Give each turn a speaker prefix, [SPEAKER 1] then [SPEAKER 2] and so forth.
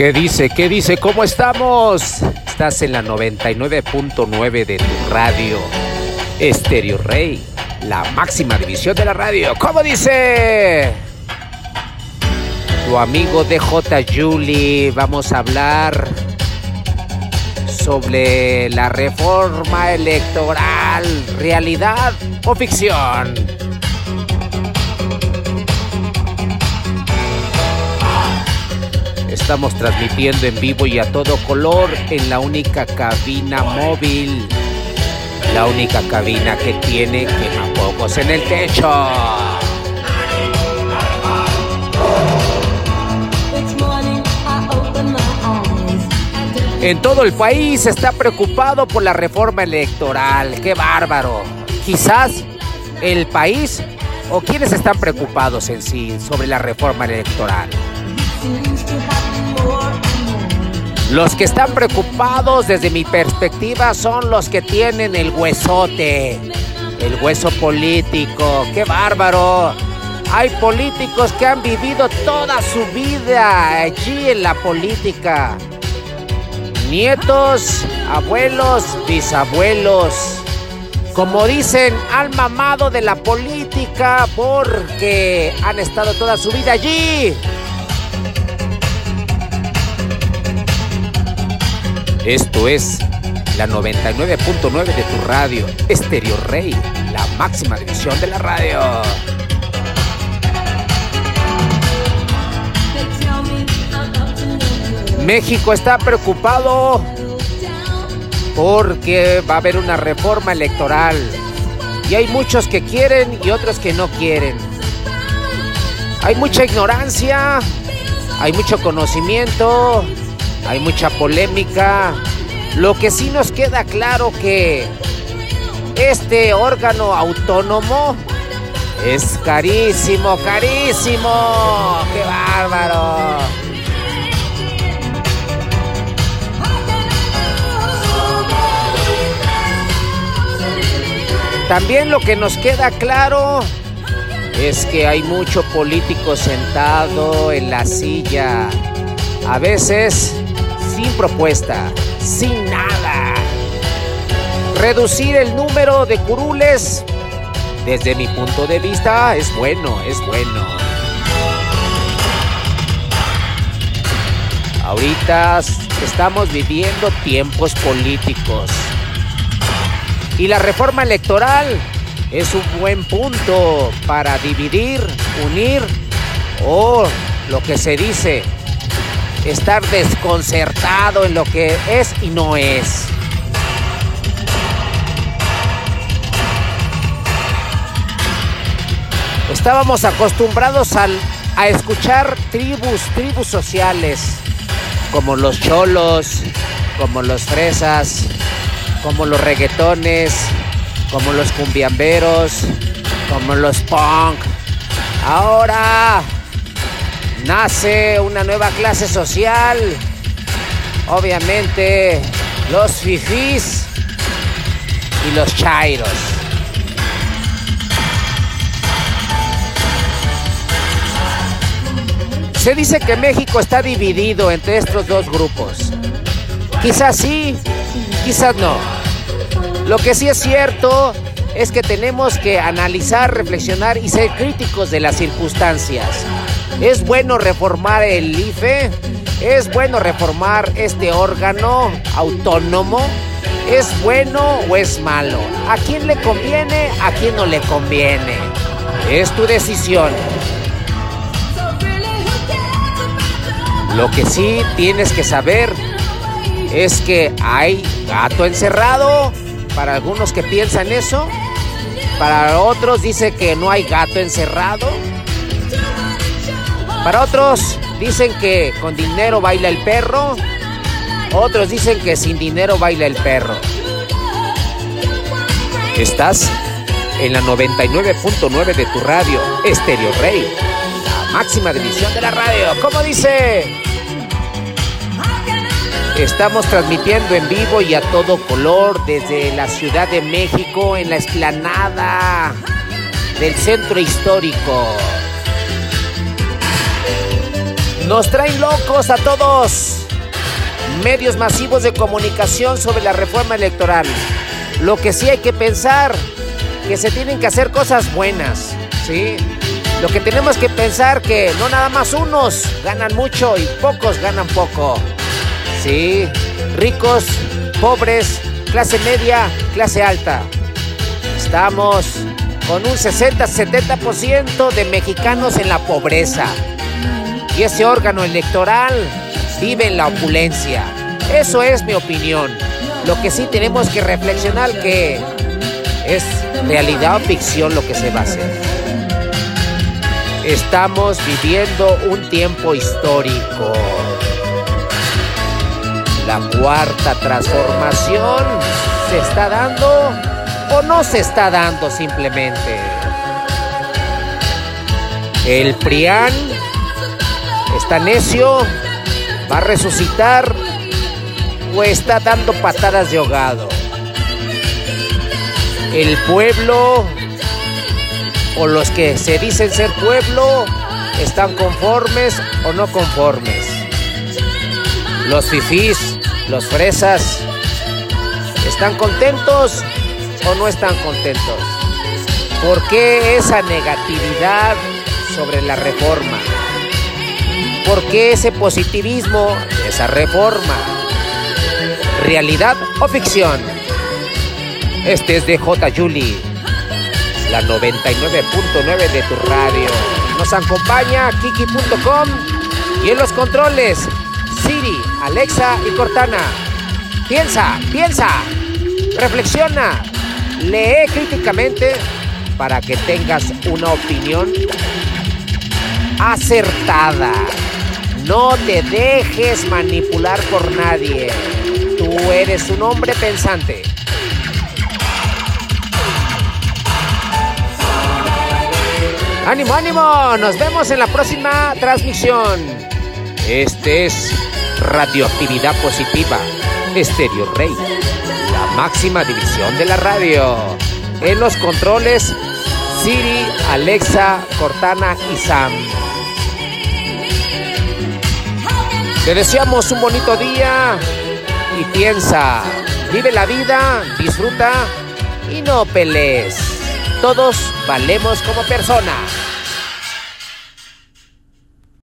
[SPEAKER 1] ¿Qué dice? ¿Qué dice? ¿Cómo estamos? Estás en la 99.9 de tu radio. Estéreo Rey, la máxima división de la radio. ¿Cómo dice? Tu amigo DJ Julie, vamos a hablar sobre la reforma electoral, realidad o ficción. Estamos transmitiendo en vivo y a todo color en la única cabina móvil. La única cabina que tiene quemapocos en el techo. En todo el país está preocupado por la reforma electoral. ¡Qué bárbaro! Quizás el país o quienes están preocupados en sí sobre la reforma electoral. Los que están preocupados desde mi perspectiva son los que tienen el huesote, el hueso político. ¡Qué bárbaro! Hay políticos que han vivido toda su vida allí en la política. Nietos, abuelos, bisabuelos. Como dicen, han mamado de la política porque han estado toda su vida allí. Esto es la 99.9 de tu radio, Estéreo Rey, la máxima división de la radio. México está preocupado porque va a haber una reforma electoral y hay muchos que quieren y otros que no quieren. Hay mucha ignorancia, hay mucho conocimiento, hay mucha polémica. Lo que sí nos queda claro que este órgano autónomo es carísimo, carísimo. ¡Qué bárbaro! También lo que nos queda claro es que hay mucho político sentado en la silla. A veces sin propuesta, sin nada. Reducir el número de curules, desde mi punto de vista, es bueno, es bueno. Ahorita estamos viviendo tiempos políticos. Y la reforma electoral es un buen punto para dividir, unir o lo que se dice, estar desconcertado en lo que es y no es. Estábamos acostumbrados a escuchar tribus, tribus sociales, como los cholos, como los fresas, como los reggaetones, como los cumbiamberos, como los punk. Ahora nace una nueva clase social. Obviamente los fifís y los chairos. Se dice que México está dividido entre estos dos grupos. Quizás sí, quizás no. Lo que sí es cierto es que tenemos que analizar, reflexionar y ser críticos de las circunstancias. ¿Es bueno reformar el IFE? ¿Es bueno reformar este órgano autónomo? ¿Es bueno o es malo? ¿A quién le conviene? ¿A quién no le conviene? Es tu decisión. Lo que sí tienes que saber es que hay gato encerrado. Para algunos que piensan eso. Para otros dice que no hay gato encerrado. Para otros dicen que con dinero baila el perro. Otros dicen que sin dinero baila el perro. Estás en la 99.9 de tu radio, Estéreo Rey, la máxima división de la radio. ¿Cómo dice? Estamos transmitiendo en vivo y a todo color desde la Ciudad de México en la esplanada del centro histórico. Nos traen locos a todos. Medios masivos de comunicación sobre la reforma electoral. Lo que sí hay que pensar, que se tienen que hacer cosas buenas, ¿sí? Lo que tenemos que pensar que no nada más unos ganan mucho y pocos ganan poco. Sí, ricos, pobres, clase media, clase alta. Estamos con un 60-70% de mexicanos en la pobreza. Y ese órgano electoral vive en la opulencia. Eso es mi opinión. Lo que sí tenemos que reflexionar que es realidad o ficción lo que se va a hacer. Estamos viviendo un tiempo histórico la cuarta transformación se está dando o no se está dando simplemente. El Prián está necio, va a resucitar o está dando patadas de ahogado. El pueblo o los que se dicen ser pueblo están conformes o no conformes. Los fifís los fresas, ¿están contentos o no están contentos? ¿Por qué esa negatividad sobre la reforma? ¿Por qué ese positivismo esa reforma? ¿Realidad o ficción? Este es de J. Julie, la 99.9 de tu radio. Nos acompaña kiki.com y en los controles Siri, Alexa y Cortana. Piensa, piensa, reflexiona, lee críticamente para que tengas una opinión acertada. No te dejes manipular por nadie. Tú eres un hombre pensante. Ánimo, ánimo. Nos vemos en la próxima transmisión. Este es Radioactividad Positiva, Estéreo Rey, la máxima división de la radio. En los controles, Siri, Alexa, Cortana y Sam. Te deseamos un bonito día y piensa, vive la vida, disfruta y no pelees. Todos valemos como personas.